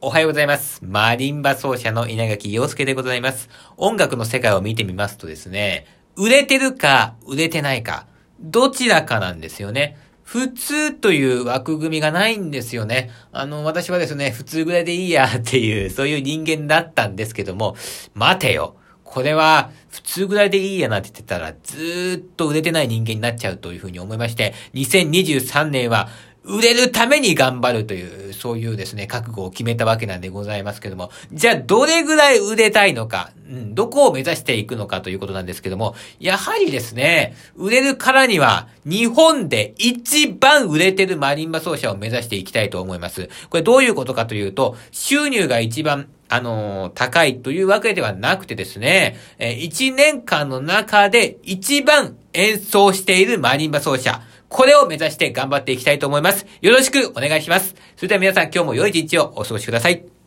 おはようございます。マリンバ奏者の稲垣陽介でございます。音楽の世界を見てみますとですね、売れてるか売れてないか、どちらかなんですよね。普通という枠組みがないんですよね。あの、私はですね、普通ぐらいでいいやっていう、そういう人間だったんですけども、待てよ。これは普通ぐらいでいいやなって言ってたらずーっと売れてない人間になっちゃうというふうに思いまして、2023年は売れるために頑張るという、そういうですね、覚悟を決めたわけなんでございますけども、じゃあどれぐらい売れたいのか、うん、どこを目指していくのかということなんですけども、やはりですね、売れるからには、日本で一番売れてるマリンバ奏者を目指していきたいと思います。これどういうことかというと、収入が一番あのー、高いというわけではなくてですね、えー、1年間の中で一番演奏しているマリンバ奏者、これを目指して頑張っていきたいと思います。よろしくお願いします。それでは皆さん今日も良い一日をお過ごしください。